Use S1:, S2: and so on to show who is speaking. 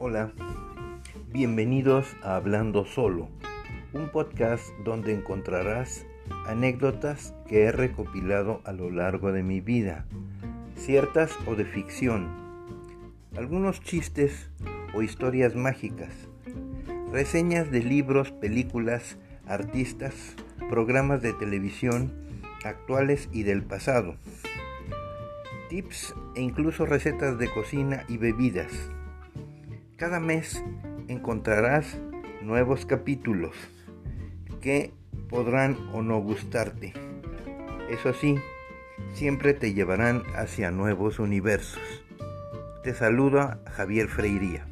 S1: Hola, bienvenidos a Hablando Solo, un podcast donde encontrarás anécdotas que he recopilado a lo largo de mi vida, ciertas o de ficción, algunos chistes o historias mágicas, reseñas de libros, películas, artistas, programas de televisión actuales y del pasado, tips e incluso recetas de cocina y bebidas cada mes encontrarás nuevos capítulos que podrán o no gustarte. Eso sí, siempre te llevarán hacia nuevos universos. Te saluda Javier Freiría.